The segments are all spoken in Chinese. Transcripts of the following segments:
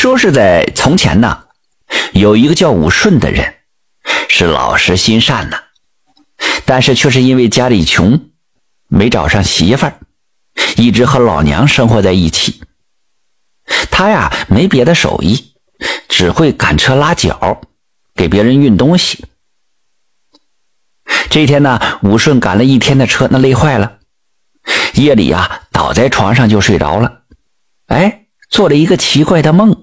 说是在从前呢，有一个叫武顺的人，是老实心善呐，但是却是因为家里穷，没找上媳妇儿，一直和老娘生活在一起。他呀，没别的手艺，只会赶车拉脚，给别人运东西。这天呢，武顺赶了一天的车，那累坏了，夜里呀，倒在床上就睡着了。哎，做了一个奇怪的梦，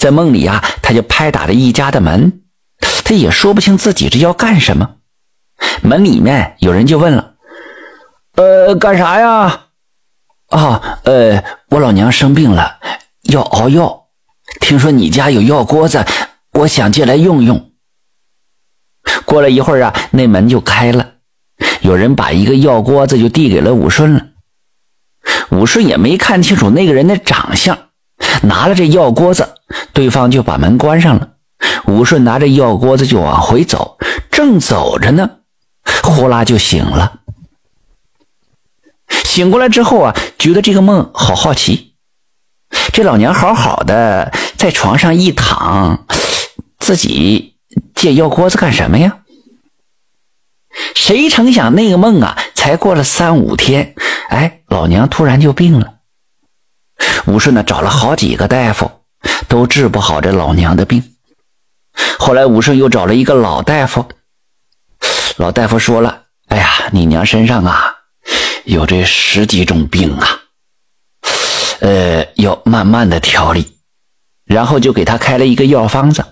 在梦里呀，他就拍打着一家的门，他也说不清自己这要干什么。门里面有人就问了：“呃，干啥呀？”“啊，呃，我老娘生病了，要熬药，听说你家有药锅子，我想借来用用。”过了一会儿啊，那门就开了，有人把一个药锅子就递给了武顺了。武顺也没看清楚那个人的长相，拿了这药锅子，对方就把门关上了。武顺拿着药锅子就往回走，正走着呢，呼啦就醒了。醒过来之后啊，觉得这个梦好好奇，这老娘好好的在床上一躺，自己借药锅子干什么呀？谁成想那个梦啊，才过了三五天，哎，老娘突然就病了。武顺呢找了好几个大夫，都治不好这老娘的病。后来武顺又找了一个老大夫，老大夫说了：“哎呀，你娘身上啊有这十几种病啊，呃，要慢慢的调理。”然后就给他开了一个药方子。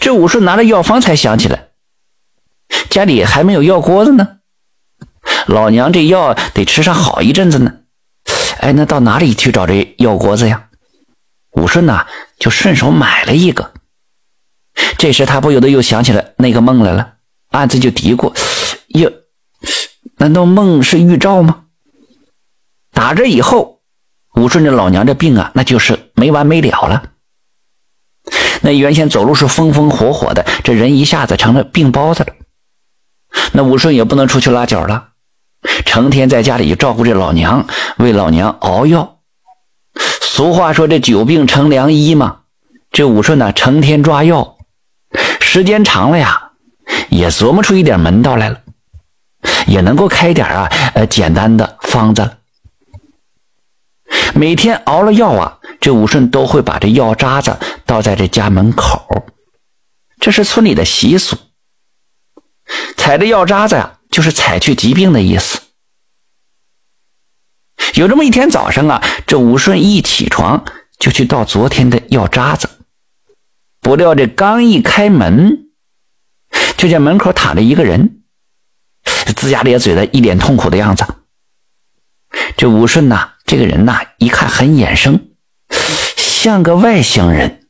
这武顺拿着药方才想起来。家里还没有药锅子呢，老娘这药得吃上好一阵子呢。哎，那到哪里去找这药锅子呀？武顺呐，就顺手买了一个。这时他不由得又想起了那个梦来了，暗自就嘀咕：哟，难道梦是预兆吗？打这以后，武顺这老娘这病啊，那就是没完没了了。那原先走路是风风火火的，这人一下子成了病包子了。那武顺也不能出去拉脚了，成天在家里照顾这老娘，为老娘熬药。俗话说这久病成良医嘛，这武顺呢成天抓药，时间长了呀，也琢磨出一点门道来了，也能够开点啊呃简单的方子。每天熬了药啊，这武顺都会把这药渣子倒在这家门口，这是村里的习俗。踩着药渣子呀，就是采去疾病的意思。有这么一天早上啊，这武顺一起床就去倒昨天的药渣子，不料这刚一开门，就见门口躺着一个人，龇牙咧嘴的，一脸痛苦的样子。这武顺呐，这个人呐，一看很眼生，像个外乡人，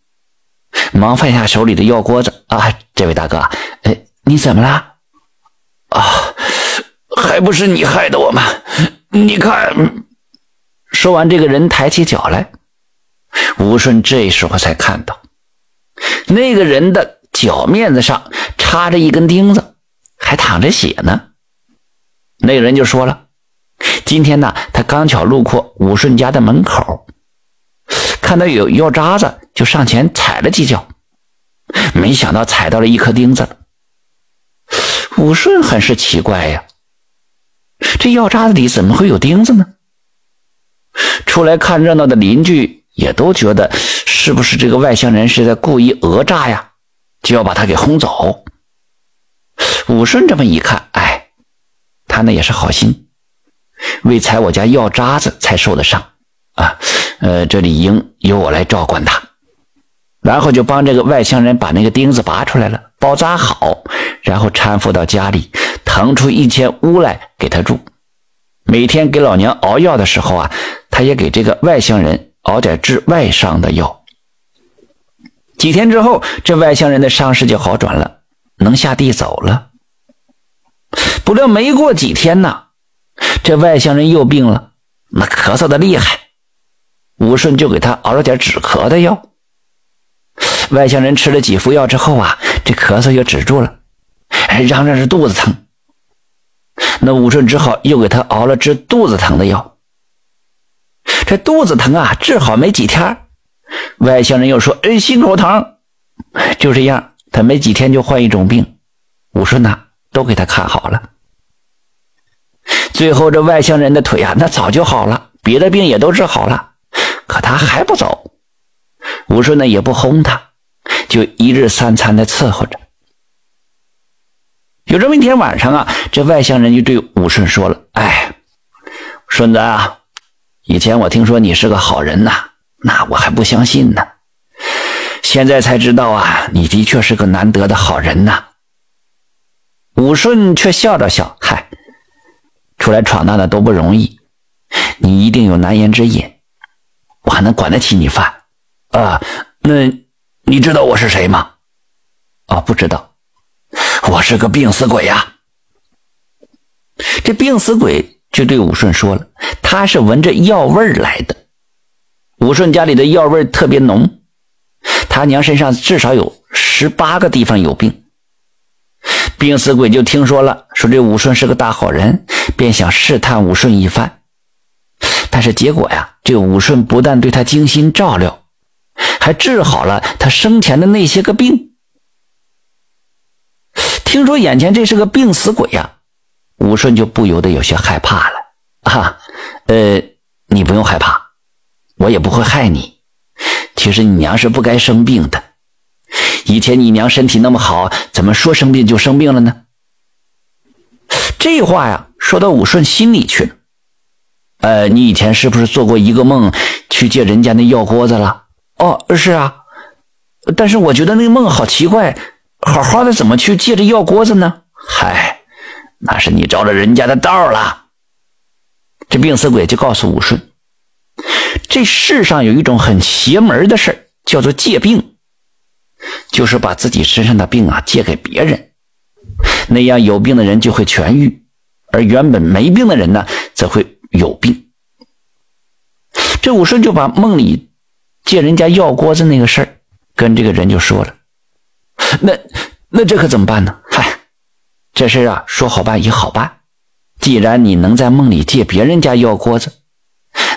忙放下手里的药锅子啊，这位大哥，哎，你怎么了？啊，还不是你害的我吗？你看，说完，这个人抬起脚来，吴顺这时候才看到，那个人的脚面子上插着一根钉子，还淌着血呢。那个人就说了：“今天呢，他刚巧路过武顺家的门口，看到有药渣子，就上前踩了几脚，没想到踩到了一颗钉子。”武顺很是奇怪呀，这药渣子里怎么会有钉子呢？出来看热闹的邻居也都觉得，是不是这个外乡人是在故意讹诈呀？就要把他给轰走。武顺这么一看，哎，他那也是好心，为踩我家药渣子才受的伤啊，呃，这理应由我来照管他。然后就帮这个外乡人把那个钉子拔出来了，包扎好，然后搀扶到家里，腾出一间屋来给他住。每天给老娘熬药的时候啊，他也给这个外乡人熬点治外伤的药。几天之后，这外乡人的伤势就好转了，能下地走了。不料没过几天呢，这外乡人又病了，那咳嗽的厉害，武顺就给他熬了点止咳的药。外乡人吃了几副药之后啊，这咳嗽又止住了，嚷嚷是肚子疼。那武顺只好又给他熬了治肚子疼的药。这肚子疼啊，治好没几天，外乡人又说：“哎，心口疼。”就这样，他没几天就换一种病。武顺呐，都给他看好了。最后，这外乡人的腿啊，那早就好了，别的病也都治好了，可他还不走。武顺呢，也不轰他，就一日三餐的伺候着。有这么一天晚上啊，这外乡人就对武顺说了：“哎，顺子啊，以前我听说你是个好人呐，那我还不相信呢。现在才知道啊，你的确是个难得的好人呐。”武顺却笑着笑：“嗨，出来闯荡的都不容易，你一定有难言之隐，我还能管得起你饭啊？那你知道我是谁吗？啊，不知道。”我是个病死鬼呀！这病死鬼就对武顺说了：“他是闻着药味来的。武顺家里的药味特别浓，他娘身上至少有十八个地方有病。病死鬼就听说了，说这武顺是个大好人，便想试探武顺一番。但是结果呀，这武顺不但对他精心照料，还治好了他生前的那些个病。”听说眼前这是个病死鬼呀，武顺就不由得有些害怕了。啊，呃，你不用害怕，我也不会害你。其实你娘是不该生病的。以前你娘身体那么好，怎么说生病就生病了呢？这话呀，说到武顺心里去了。呃，你以前是不是做过一个梦，去借人家那药锅子了？哦，是啊。但是我觉得那个梦好奇怪。好好的怎么去借着药锅子呢？嗨，那是你着了人家的道了。这病死鬼就告诉武顺，这世上有一种很邪门的事叫做借病，就是把自己身上的病啊借给别人，那样有病的人就会痊愈，而原本没病的人呢则会有病。这武顺就把梦里借人家药锅子那个事儿跟这个人就说了。那那这可怎么办呢？嗨，这事啊，说好办也好办。既然你能在梦里借别人家药锅子，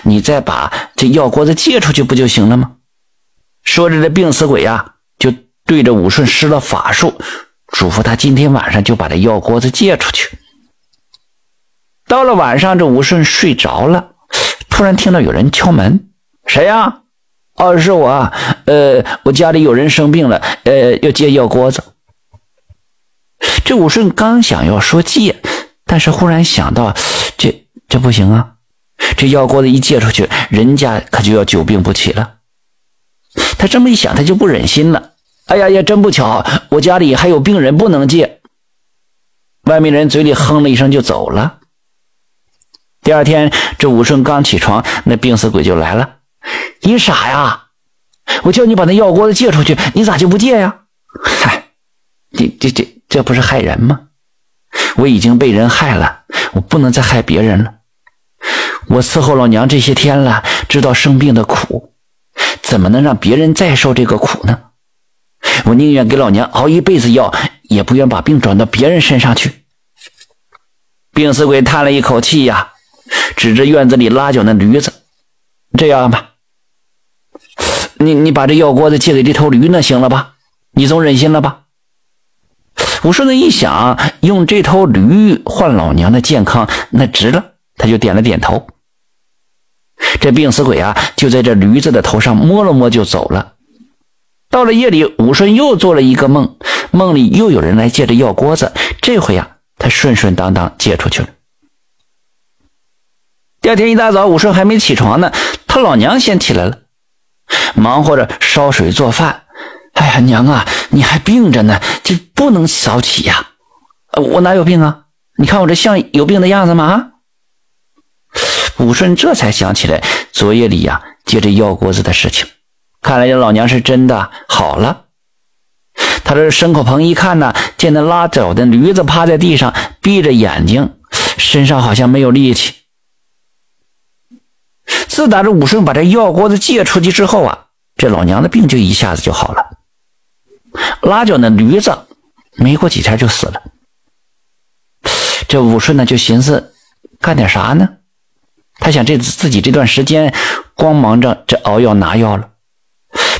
你再把这药锅子借出去不就行了吗？说着，这病死鬼呀，就对着武顺施了法术，嘱咐他今天晚上就把这药锅子借出去。到了晚上，这武顺睡着了，突然听到有人敲门：“谁呀？”哦，是我，呃，我家里有人生病了，呃，要借药锅子。这武顺刚想要说借，但是忽然想到，这这不行啊，这药锅子一借出去，人家可就要久病不起了。他这么一想，他就不忍心了。哎呀呀，真不巧，我家里还有病人不能借。外面人嘴里哼了一声就走了。第二天，这武顺刚起床，那病死鬼就来了。你傻呀！我叫你把那药锅子借出去，你咋就不借呀？嗨，这这这这不是害人吗？我已经被人害了，我不能再害别人了。我伺候老娘这些天了，知道生病的苦，怎么能让别人再受这个苦呢？我宁愿给老娘熬一辈子药，也不愿把病转到别人身上去。病死鬼叹了一口气呀，指着院子里拉脚那驴子：“这样吧。”你你把这药锅子借给这头驴，那行了吧？你总忍心了吧？武顺子一想，用这头驴换老娘的健康，那值了，他就点了点头。这病死鬼啊，就在这驴子的头上摸了摸，就走了。到了夜里，武顺又做了一个梦，梦里又有人来借着药锅子，这回啊，他顺顺当当借出去了。第二天一大早，武顺还没起床呢，他老娘先起来了。忙活着烧水做饭，哎呀，娘啊，你还病着呢，这不能早起呀！我哪有病啊？你看我这像有病的样子吗？啊！武顺这才想起来昨夜里呀借着药锅子的事情，看来这老娘是真的好了。他这牲口棚一看呢，见那拉走的驴子趴在地上，闭着眼睛，身上好像没有力气。自打这武顺把这药锅子借出去之后啊，这老娘的病就一下子就好了。拉脚那驴子没过几天就死了。这武顺呢就寻思干点啥呢？他想这自己这段时间光忙着这熬药拿药了，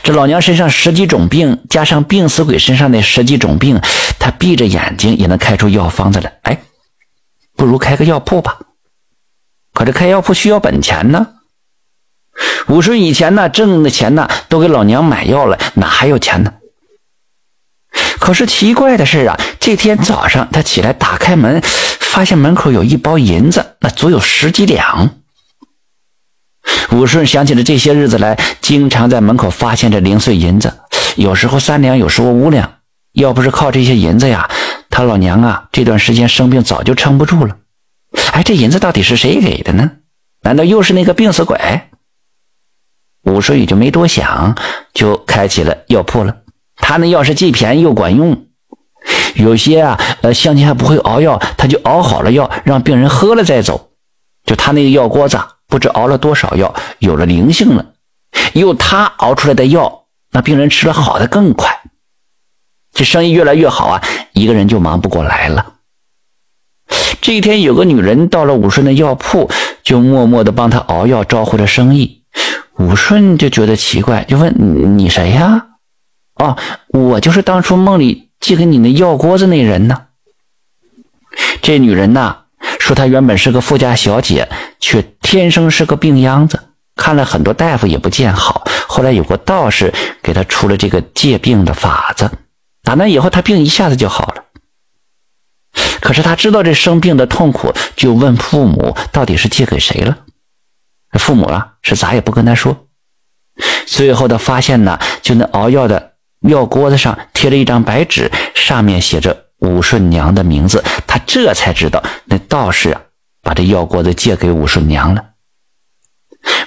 这老娘身上十几种病，加上病死鬼身上的十几种病，他闭着眼睛也能开出药方子来。哎，不如开个药铺吧。可这开药铺需要本钱呢。武顺以前呢挣的钱呢都给老娘买药了，哪还有钱呢？可是奇怪的是啊，这天早上他起来打开门，发现门口有一包银子，那足有十几两。武顺想起了这些日子来经常在门口发现这零碎银子，有时候三两，有时候五两。要不是靠这些银子呀，他老娘啊这段时间生病早就撑不住了。哎，这银子到底是谁给的呢？难道又是那个病死鬼？武顺也就没多想，就开起了药铺了。他那药是既便宜又管用，有些啊，呃，乡亲还不会熬药，他就熬好了药，让病人喝了再走。就他那个药锅子，不知熬了多少药，有了灵性了。用他熬出来的药，那病人吃了好的更快。这生意越来越好啊，一个人就忙不过来了。这一天，有个女人到了武顺的药铺，就默默的帮他熬药，招呼着生意。武顺就觉得奇怪，就问：“你谁呀？”哦，我就是当初梦里寄给你那药锅子那人呢。这女人呐，说她原本是个富家小姐，却天生是个病秧子，看了很多大夫也不见好。后来有个道士给她出了这个借病的法子，打那以后她病一下子就好了。可是她知道这生病的痛苦，就问父母到底是借给谁了。父母啊是咋也不跟他说。最后他发现呢，就那熬药的。药锅子上贴了一张白纸，上面写着武顺娘的名字。他这才知道，那道士啊，把这药锅子借给武顺娘了。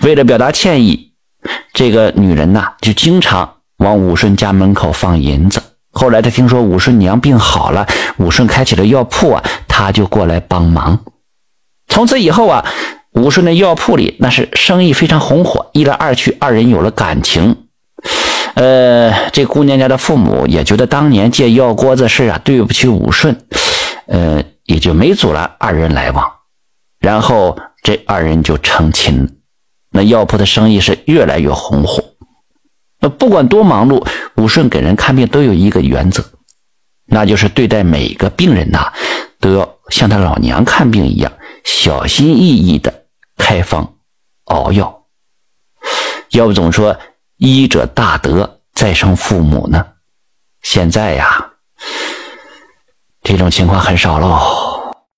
为了表达歉意，这个女人呐，就经常往武顺家门口放银子。后来他听说武顺娘病好了，武顺开起了药铺啊，他就过来帮忙。从此以后啊，武顺的药铺里那是生意非常红火。一来二去，二人有了感情。呃，这姑娘家的父母也觉得当年借药锅子事啊对不起武顺，呃，也就没阻拦二人来往。然后这二人就成亲了。那药铺的生意是越来越红火。那不管多忙碌，武顺给人看病都有一个原则，那就是对待每个病人呐，都要像他老娘看病一样，小心翼翼的开方熬药。要不总说。医者大德，再生父母呢？现在呀，这种情况很少喽。